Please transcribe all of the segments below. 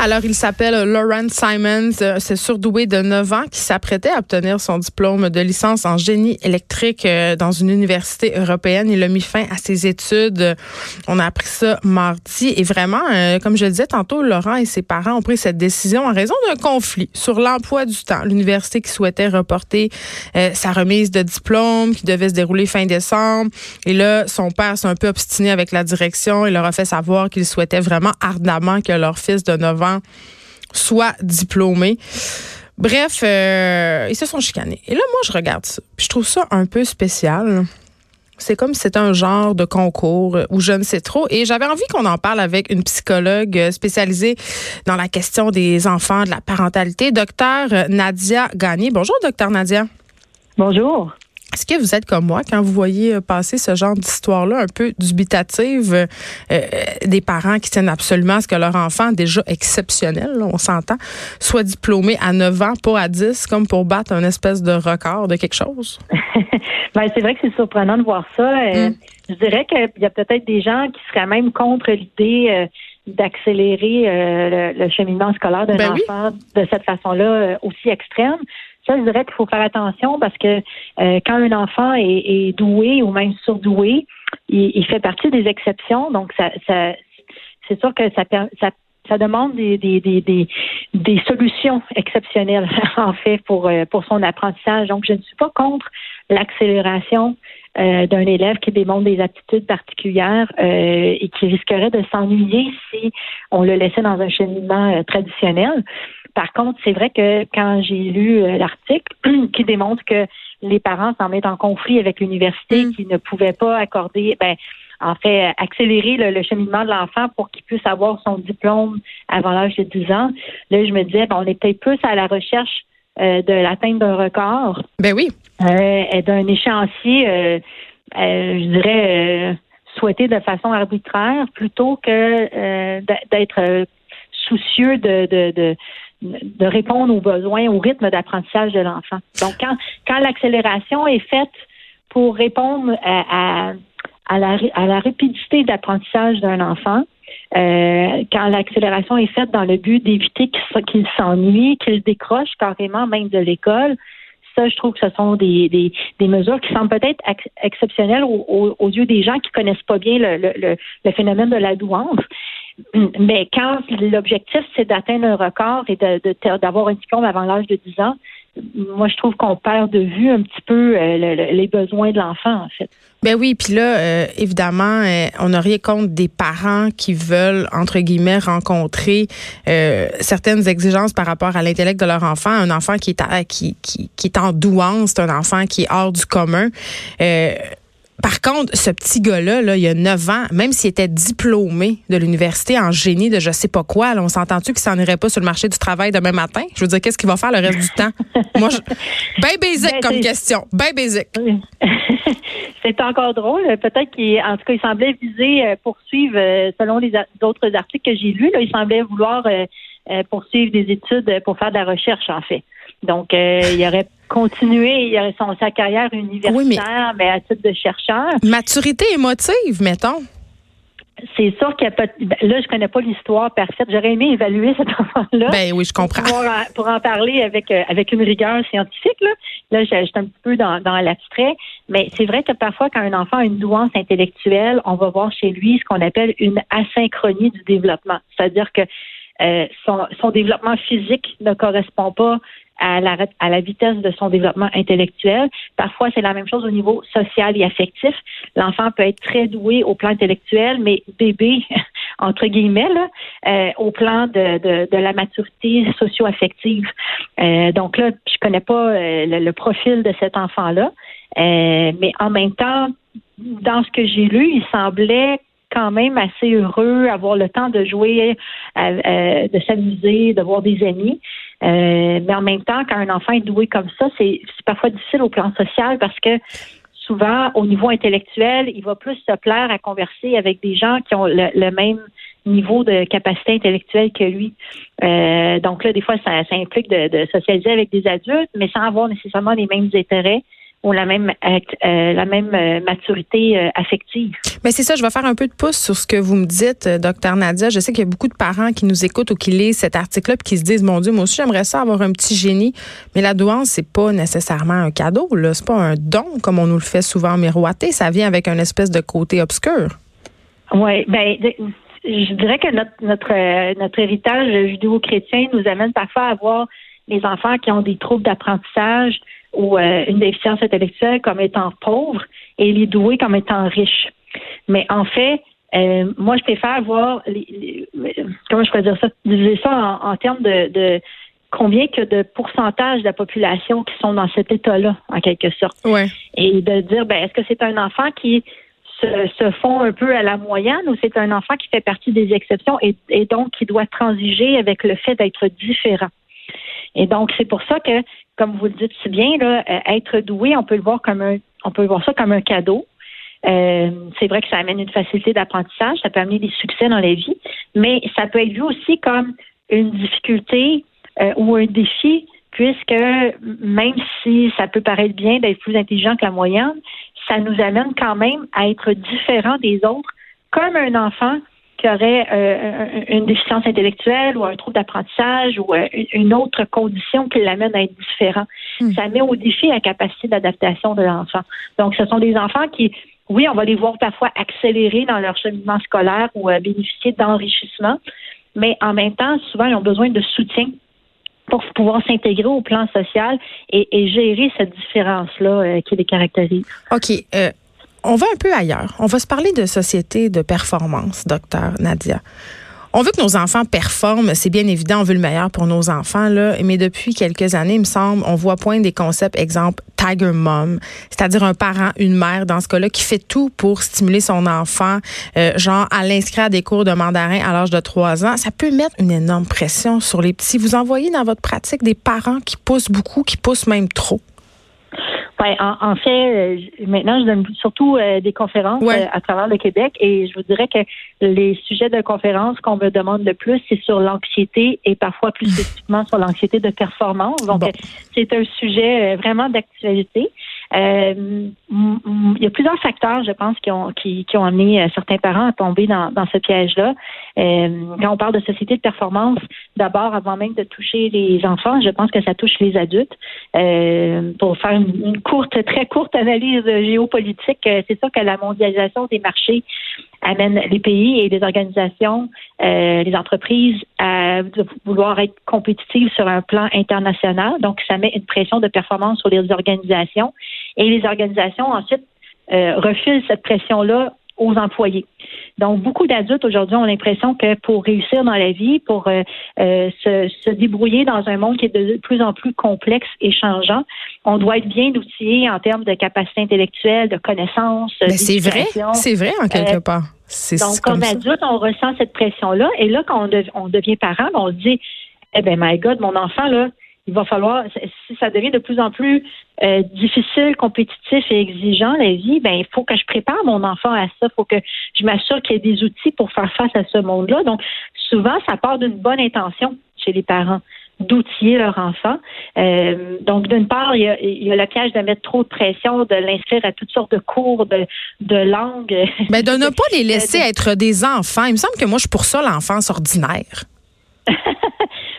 Alors, il s'appelle Lauren Simons. Euh, c'est surdoué de 9 ans qui s'apprêtait à obtenir son diplôme de licence en génie électrique euh, dans une université européenne. Il a mis fin à ses études. On a appris ça mardi. Et vraiment, euh, comme je le disais tantôt, Laurent et ses parents ont pris cette décision en raison d'un conflit sur l'emploi du temps. L'université qui souhaitait reporter sa remise de diplôme qui devait se dérouler fin décembre. Et là, son père s'est un peu obstiné avec la direction. Il leur a fait savoir qu'il souhaitait vraiment ardemment que leur fils de 9 ans soit. Bref, euh, ils se sont chicanés. Et là, moi, je regarde ça. Puis je trouve ça un peu spécial. C'est comme si c'était un genre de concours où je ne sais trop. Et j'avais envie qu'on en parle avec une psychologue spécialisée dans la question des enfants, de la parentalité, docteur Nadia Gagné. Bonjour, docteur Nadia. Bonjour. Est-ce que vous êtes comme moi quand vous voyez euh, passer ce genre d'histoire-là un peu dubitative euh, euh, des parents qui tiennent absolument à ce que leur enfant, déjà exceptionnel, on s'entend, soit diplômé à 9 ans, pas à 10, comme pour battre un espèce de record de quelque chose? ben, c'est vrai que c'est surprenant de voir ça. Mm. Je dirais qu'il y a peut-être des gens qui seraient même contre l'idée d'accélérer le, cheminement scolaire d'un ben enfant de cette façon-là aussi extrême. Ça, je dirais qu'il faut faire attention parce que euh, quand un enfant est, doué ou même surdoué, il, fait partie des exceptions. Donc, ça, c'est sûr que ça, ça, ça demande des, des, des, des, solutions exceptionnelles, en fait, pour, euh, pour son apprentissage. Donc, je ne suis pas contre l'accélération euh, d'un élève qui démontre des aptitudes particulières et qui risquerait de s'ennuyer si on le laissait dans un cheminement traditionnel. Par contre, c'est vrai que quand j'ai lu euh, l'article qui démontre que les parents s'en mettent en conflit avec l'université, mm. qui ne pouvaient pas accorder, ben, en fait, accélérer le, cheminement de l'enfant pour qu'il puisse avoir son diplôme avant l'âge de 10 ans. Là, je me disais, ben, on est peut-être plus à la recherche euh, de l'atteinte d'un record. Ben oui. Euh, d'un échéancier, euh, je dirais, souhaité de façon arbitraire plutôt que d'être soucieux de, de, de répondre aux besoins, au rythme d'apprentissage de l'enfant. Donc, quand, quand l'accélération est faite pour répondre à, à, la, à la rapidité d'apprentissage d'un enfant, euh, quand l'accélération est faite dans le but d'éviter qu'il s'ennuie, qu'il décroche carrément même de l'école, ça, je trouve que ce sont des, des, mesures qui semblent peut-être exceptionnelles aux, yeux des gens qui connaissent pas bien le, le, le phénomène de la douance. Mais quand l'objectif, c'est d'atteindre un record et d'avoir un diplôme avant l'âge de 10 ans, moi, je trouve qu'on perd de vue un petit peu euh, les besoins de l'enfant, en fait. Ben oui, puis là, euh, évidemment, euh, on n'a rien contre des parents qui veulent, entre guillemets, rencontrer certaines exigences par rapport à l'intellect de leur enfant. Un enfant qui est, qui, qui, qui est en douance, c'est un enfant qui est hors du commun. Par contre, ce petit gars-là, là, il y a 9 ans, même s'il était diplômé de l'université en génie de je sais pas quoi, on s'entend-tu qu'il s'en irait pas sur le marché du travail demain matin? Je veux dire, qu'est-ce qu'il va faire le reste du temps? Moi, je... ben basic ben, comme question. Ben basic. C'est encore drôle. Peut-être qu'il, en tout cas, il semblait viser euh, poursuivre, euh, selon les autres articles que j'ai lus, là, il semblait vouloir euh, poursuivre des études pour faire de la recherche, en fait. Donc, il aurait aurait son, sa carrière universitaire, mais... à titre de chercheur. Maturité émotive, mettons. C'est sûr qu'il n'y a pas. Ben, là, je connais pas l'histoire parfaite. J'aurais aimé évaluer cet enfant-là. Ben oui, je comprends. Pour, en, parler avec euh, avec une rigueur scientifique. Là, là j'étais un petit peu dans, dans l'abstrait. Mais c'est vrai que parfois, quand un enfant a une douance intellectuelle, on va voir chez lui ce qu'on appelle une asynchronie du développement. C'est-à-dire que euh, son, son développement physique ne correspond pas à la, à la vitesse de son développement intellectuel. Parfois, c'est la même chose au niveau social et affectif. L'enfant peut être très doué au plan intellectuel, mais bébé, entre guillemets, là, euh, au plan de, de, de la maturité socio-affective. Euh, donc là, je connais pas euh, le, profil de cet enfant-là, mais en même temps, dans ce que j'ai lu, il semblait quand même assez heureux, avoir le temps de jouer, de s'amuser, de voir des amis. Euh, mais en même temps, quand un enfant est doué comme ça, c'est parfois difficile au plan social parce que souvent, au niveau intellectuel, il va plus se plaire à converser avec des gens qui ont le, même niveau de capacité intellectuelle que lui. Euh, donc là, des fois, ça, implique de, socialiser avec des adultes, mais sans avoir nécessairement les mêmes intérêts ou la même euh, la même euh, maturité euh, affective. Mais c'est ça, je vais faire un peu de pouce sur ce que vous me dites, docteur Nadia. Je sais qu'il y a beaucoup de parents qui nous écoutent ou qui lisent cet article-là et qui se disent, mon Dieu, moi aussi j'aimerais ça avoir un petit génie. Mais la douance, c'est pas nécessairement un cadeau, là. C'est pas un don comme on nous le fait souvent miroiter. Ça vient avec un espèce de côté obscur. Oui, ben je dirais que notre notre notre héritage judéo-chrétien nous amène parfois à voir les enfants qui ont des troubles d'apprentissage ou euh, une déficience intellectuelle comme étant pauvres et les doués comme étant riches. Mais en fait, euh, moi, je préfère voir, les, comment je pourrais dire ça, diviser ça en, termes de, de, combien que de pourcentage de la population qui sont dans cet état-là, en quelque sorte. Ouais. Et de dire, ben, est-ce que c'est un enfant qui se, se, fond un peu à la moyenne ou c'est un enfant qui fait partie des exceptions et, et donc qui doit transiger avec le fait d'être différent? Et donc, c'est pour ça que, comme vous le dites si bien, là, euh, être doué, on peut le voir comme un, on peut voir ça comme un cadeau. Euh, c'est vrai que ça amène une facilité d'apprentissage, ça peut amener des succès dans la vie, mais ça peut être vu aussi comme une difficulté euh, ou un défi, puisque même si ça peut paraître bien d'être plus intelligent que la moyenne, ça nous amène quand même à être différent des autres, comme un enfant qui aurait euh, une déficience intellectuelle ou un trouble d'apprentissage ou euh, une autre condition qui l'amène à être différent. Hmm. Ça met au défi la capacité d'adaptation de l'enfant. Donc, ce sont des enfants qui, oui, on va les voir parfois accélérer dans leur cheminement scolaire ou euh, bénéficier d'enrichissement, mais en même temps, souvent, ils ont besoin de soutien pour pouvoir s'intégrer au plan social et, et gérer cette différence-là qui les caractérise. OK on va un peu ailleurs. On va se parler de société de performance, docteur Nadia. On veut que nos enfants performent, c'est bien évident, on veut le meilleur pour nos enfants, là, mais depuis quelques années, il me semble, on voit point des concepts, exemple, Tiger Mom, c'est-à-dire un parent, une mère, dans ce cas-là, qui fait tout pour stimuler son enfant, euh, genre à l'inscrire à des cours de mandarin à l'âge de 3 ans. Ça peut mettre une énorme pression sur les petits. Vous envoyez dans votre pratique des parents qui poussent beaucoup, qui poussent même trop. Ben, en, fait, euh, maintenant, je donne surtout euh, des conférences euh, à travers le Québec et je vous dirais que les sujets de conférences qu'on me demande le plus, c'est sur l'anxiété et parfois plus spécifiquement sur l'anxiété de performance. Donc, c'est un sujet vraiment d'actualité. Euh, il y a plusieurs facteurs, je pense, qui ont qui, qui ont amené euh, certains parents à tomber dans, dans ce piège-là. Euh, quand on parle de société de performance, d'abord, avant même de toucher les enfants, je pense que ça touche les adultes. Euh, pour faire une, courte, très courte analyse géopolitique, c'est sûr que la mondialisation des marchés amène les pays et les organisations, euh, les entreprises à vouloir être compétitives sur un plan international. Donc, ça met une pression de performance sur les organisations. Et les organisations, ensuite, euh, refilent cette pression-là aux employés. Donc, beaucoup d'adultes aujourd'hui ont l'impression que pour réussir dans la vie, pour euh, euh, se, se, débrouiller dans un monde qui est de plus en plus complexe et changeant, on doit être bien outillé en termes de capacité intellectuelle, de connaissances. Mais c'est vrai, c'est vrai en quelque euh, part. Donc, comme, adulte, on ressent cette pression-là. Et là, quand on, on devient parent, on se dit, eh ben, my God, mon enfant, là, il va falloir, si ça devient de plus en plus euh, difficile, compétitif et exigeant la vie, ben il faut que je prépare mon enfant à ça, il faut que je m'assure qu'il y ait des outils pour faire face à ce monde-là. Donc souvent, ça part d'une bonne intention chez les parents d'outiller leur enfant. Euh, donc, d'une part, il y, a, il y, a, le piège de mettre trop de pression, de l'inscrire à toutes sortes de cours de, de langue. Mais de ne pas les laisser être des enfants. Il me semble que moi, je suis pour ça l'enfance ordinaire.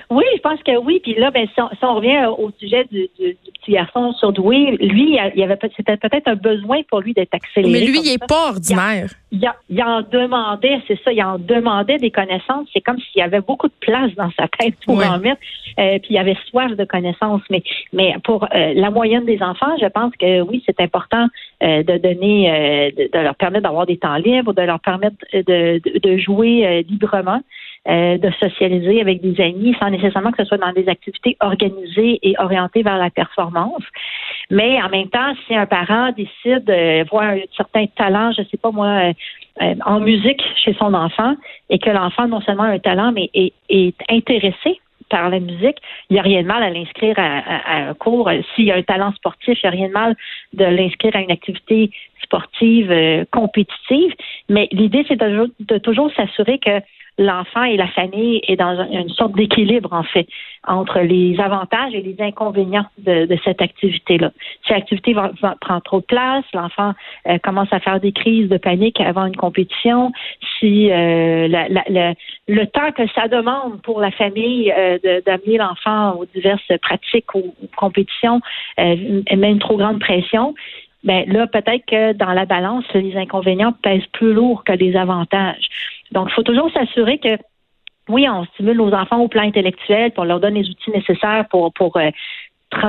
Oui, je pense que oui. Puis là, ben, si on, revient au sujet du, petit garçon surdoué, lui, il y avait c'était peut-être un besoin pour lui d'être accéléré. Mais lui, il n'est pas ordinaire. Il, il, en demandait, c'est ça, il en demandait des connaissances. C'est comme s'il y avait beaucoup de place dans sa tête pour en mettre. Euh, puis il avait soif de connaissances. Mais, mais pour euh, la moyenne des enfants, je pense que oui, c'est important euh, de donner, de, de, leur permettre d'avoir des temps libres, de leur permettre de, de jouer librement. Euh, de socialiser avec des amis sans nécessairement que ce soit dans des activités organisées et orientées vers la performance. Mais en même temps, si un parent décide de voir un certain talent, je sais pas moi, euh, euh, en musique chez son enfant, et que l'enfant non seulement a un talent, mais est, est intéressé par la musique, il n'y a rien de mal à l'inscrire à, un cours. S'il y a un talent sportif, il n'y a rien de mal de l'inscrire à une activité sportive compétitive. Mais l'idée, c'est de, de toujours s'assurer que l'enfant et la famille est dans une sorte d'équilibre, en fait, entre les avantages et les inconvénients de, cette activité-là. Si l'activité va, prend trop de place, l'enfant euh, commence à faire des crises de panique avant une compétition, si euh, le temps que ça demande pour la famille euh, d'amener l'enfant aux diverses pratiques ou, compétitions met une trop grande pression, ben là, peut-être que dans la balance, les inconvénients pèsent plus lourd que les avantages. Donc, il faut toujours s'assurer que oui, on stimule nos enfants au plan intellectuel, pour leur donne les outils nécessaires pour, pour euh,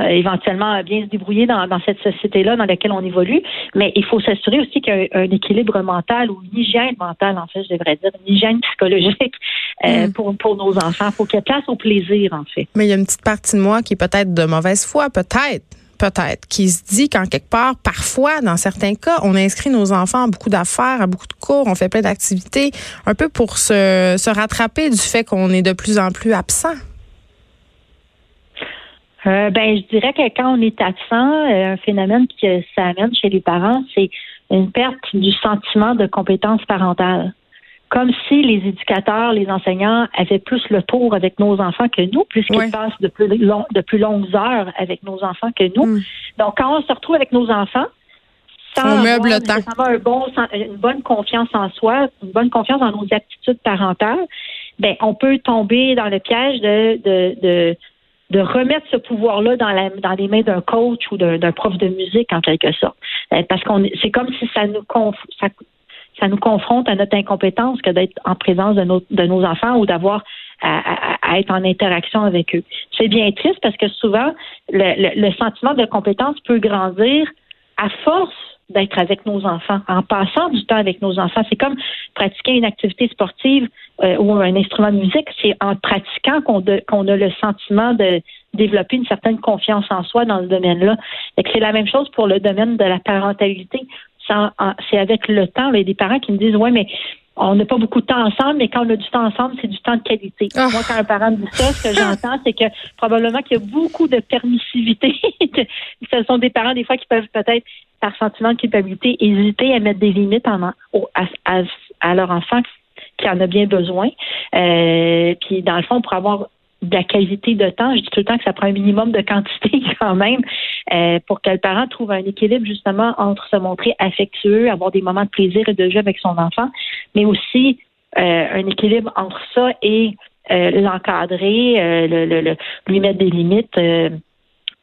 éventuellement bien se débrouiller dans, cette société-là dans laquelle on évolue, mais il faut s'assurer aussi qu'il y a un équilibre mental ou une hygiène mentale, en fait, je devrais dire, une hygiène psychologique euh, mm. pour, pour nos enfants. Il faut qu'il y ait place au plaisir, en fait. Mais il y a une petite partie de moi qui est peut-être de mauvaise foi, peut-être peut-être, qui se dit qu'en quelque part, parfois, dans certains cas, on inscrit nos enfants à beaucoup d'affaires, à beaucoup de cours, on fait plein d'activités, un peu pour se, se rattraper du fait qu'on est de plus en plus absent. Euh, ben, je dirais que quand on est absent, euh, un phénomène que ça amène chez les parents, c'est une perte du sentiment de compétence parentale comme si les éducateurs, les enseignants avaient plus le tour avec nos enfants que nous, puisqu'ils passent de plus, de plus longues heures avec nos enfants que nous. Hmm. Donc, quand on se retrouve avec nos enfants, sans avoir un bon, une bonne confiance en soi, une bonne confiance dans nos aptitudes parentales, ben, on peut tomber dans le piège de, de, de de remettre ce pouvoir-là dans, la, dans les mains d'un coach ou d'un prof de musique en quelque sorte. Euh, parce qu'on c'est comme si ça nous ça, ça nous confronte à notre incompétence que d'être en présence de nos, de nos enfants ou d'avoir à, être en interaction avec eux. C'est bien triste parce que souvent, le, le, sentiment de compétence peut grandir à force d'être avec nos enfants, en passant du temps avec nos enfants. C'est comme pratiquer une activité sportive euh, ou un instrument de musique. C'est en pratiquant qu'on qu'on a le sentiment de développer une certaine confiance en soi dans ce domaine-là. Et c'est la même chose pour le domaine de la parentalité c'est avec le temps. Il y a des parents qui me disent Ouais, mais on n'a pas beaucoup de temps ensemble, mais quand on a du temps ensemble, c'est du temps de qualité. Ah. Moi, quand un parent me dit ça, ce que j'entends, c'est que probablement qu'il y a beaucoup de permissivité. ce sont des parents, des fois, qui peuvent peut-être, par sentiment de culpabilité, hésiter à mettre des limites en, à, à, leur enfant qui en a bien besoin. Euh, puis, dans le fond, pour avoir de la qualité de temps. Je dis tout le temps que ça prend un minimum de quantité quand même euh, pour que le parent trouve un équilibre justement entre se montrer affectueux, avoir des moments de plaisir et de jeu avec son enfant, mais aussi euh, un équilibre entre ça et euh, l'encadrer, le, lui mettre des limites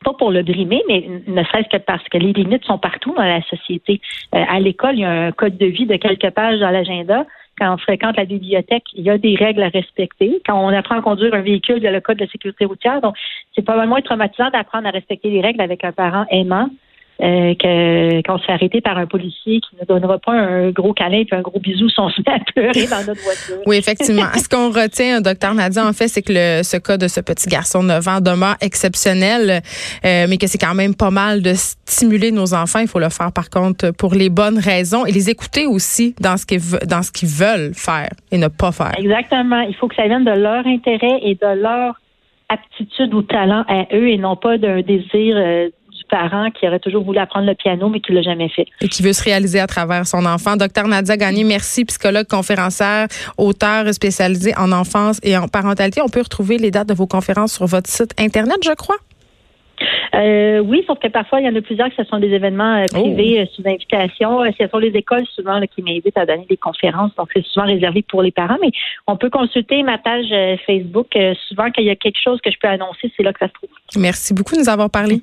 pas pour le brimer, mais ne serait-ce que parce que les limites sont partout dans la société. à l'école, il y a un code de vie de quelques pages dans l'agenda quand on fréquente la bibliothèque, il y a des règles à respecter. Quand on apprend à conduire un véhicule, il y a le code de sécurité routière. Donc, c'est probablement traumatisant d'apprendre à respecter les règles avec un parent aimant euh, qu'on se fait arrêter par un policier qui ne donnera pas un gros câlin et un gros bisou si on se met à pleurer dans notre voiture. Oui, effectivement. ce qu'on retient, docteur Nadia, en fait, c'est que le, ce cas de ce petit garçon de 9 ans demeure exceptionnel, euh, mais que c'est quand même pas mal de stimuler nos enfants. Il faut le faire, par contre, pour les bonnes raisons et les écouter aussi dans ce qu'ils dans ce qu'ils veulent faire et ne pas faire. Exactement. Il faut que ça vienne de leur intérêt et de leur aptitude ou talent à eux et non pas d'un désir euh, parent qui aurait toujours voulu apprendre le piano, mais qui l'a jamais fait. Et qui veut se réaliser à travers son enfant. Docteur Nadia Gagné, merci, psychologue, conférencière, auteur spécialisé en enfance et en parentalité. On peut retrouver les dates de vos conférences sur votre site Internet, je crois. Euh, oui, sauf que parfois, il y en a plusieurs que ce sont des événements euh, privés oh. euh, sous invitation. ce sont les écoles souvent qui m'invitent à donner des conférences, donc c'est souvent réservé pour les parents, mais on peut consulter ma page Facebook. souvent, quand il y a quelque chose que je peux annoncer, c'est là que ça se trouve. Merci beaucoup de nous avoir parlé.